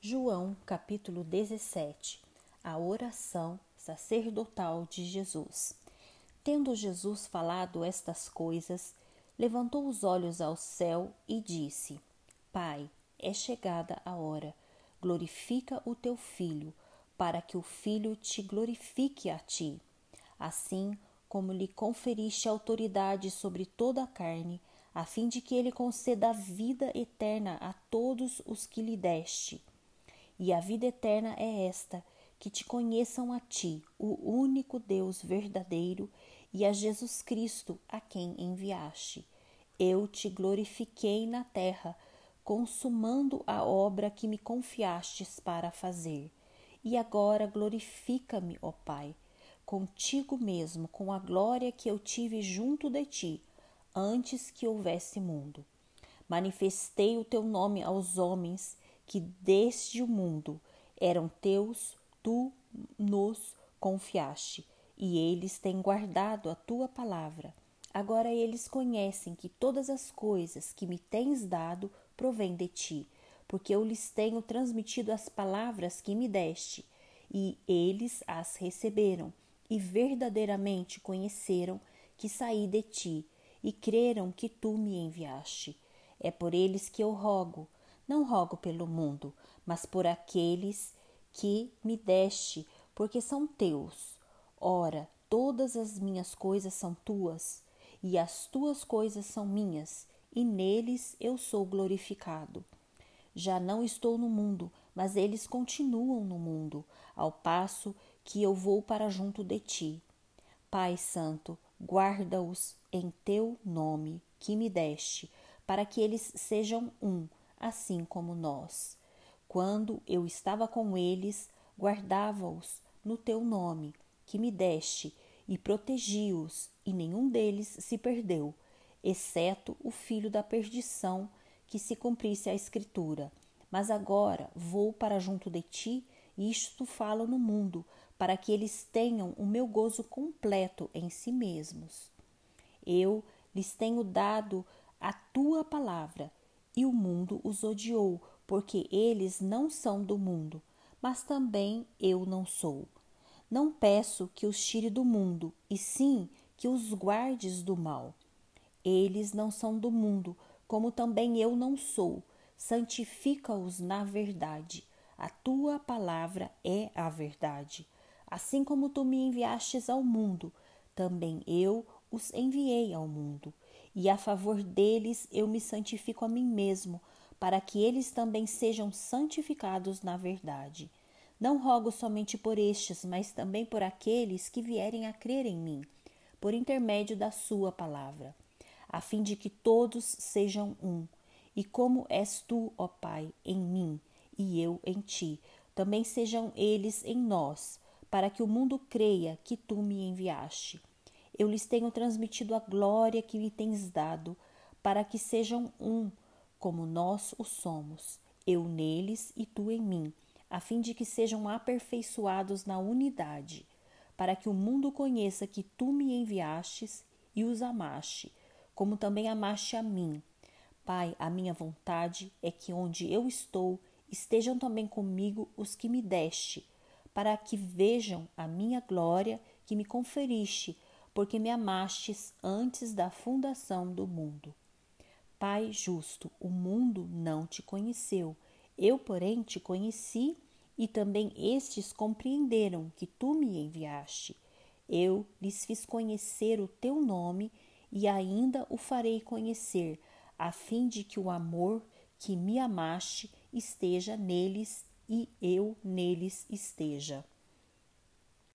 João capítulo 17 A oração sacerdotal de Jesus. Tendo Jesus falado estas coisas, levantou os olhos ao céu e disse: Pai, é chegada a hora. Glorifica o teu filho, para que o filho te glorifique a ti. Assim como lhe conferiste autoridade sobre toda a carne, a fim de que ele conceda a vida eterna a todos os que lhe deste. E a vida eterna é esta: que te conheçam a ti, o único Deus verdadeiro, e a Jesus Cristo, a quem enviaste. Eu te glorifiquei na terra, consumando a obra que me confiastes para fazer. E agora glorifica-me, ó Pai, contigo mesmo, com a glória que eu tive junto de ti, antes que houvesse mundo. Manifestei o teu nome aos homens que desde o mundo eram teus, tu nos confiaste, e eles têm guardado a tua palavra. Agora eles conhecem que todas as coisas que me tens dado provêm de ti, porque eu lhes tenho transmitido as palavras que me deste, e eles as receberam, e verdadeiramente conheceram que saí de ti, e creram que tu me enviaste. É por eles que eu rogo não rogo pelo mundo, mas por aqueles que me deste, porque são teus. Ora, todas as minhas coisas são tuas, e as tuas coisas são minhas, e neles eu sou glorificado. Já não estou no mundo, mas eles continuam no mundo, ao passo que eu vou para junto de ti. Pai Santo, guarda-os em teu nome que me deste, para que eles sejam um assim como nós. Quando eu estava com eles, guardava-os no teu nome, que me deste, e protegi-os, e nenhum deles se perdeu, exceto o filho da perdição, que se cumprisse a Escritura. Mas agora vou para junto de ti, e isto falo no mundo, para que eles tenham o meu gozo completo em si mesmos. Eu lhes tenho dado a tua palavra, e o mundo os odiou, porque eles não são do mundo, mas também eu não sou. Não peço que os tire do mundo, e sim que os guardes do mal. Eles não são do mundo, como também eu não sou. Santifica-os na verdade. A tua palavra é a verdade. Assim como tu me enviastes ao mundo, também eu os enviei ao mundo e a favor deles eu me santifico a mim mesmo, para que eles também sejam santificados na verdade. Não rogo somente por estes, mas também por aqueles que vierem a crer em mim, por intermédio da Sua palavra, a fim de que todos sejam um. E como és tu, ó Pai, em mim e eu em ti, também sejam eles em nós, para que o mundo creia que tu me enviaste. Eu lhes tenho transmitido a glória que me tens dado, para que sejam um, como nós o somos, eu neles e tu em mim, a fim de que sejam aperfeiçoados na unidade, para que o mundo conheça que tu me enviastes e os amaste, como também amaste a mim. Pai, a minha vontade é que onde eu estou estejam também comigo os que me deste, para que vejam a minha glória que me conferiste porque me amastes antes da fundação do mundo. Pai justo, o mundo não te conheceu, eu, porém, te conheci, e também estes compreenderam que tu me enviaste. Eu lhes fiz conhecer o teu nome e ainda o farei conhecer, a fim de que o amor que me amaste esteja neles e eu neles esteja.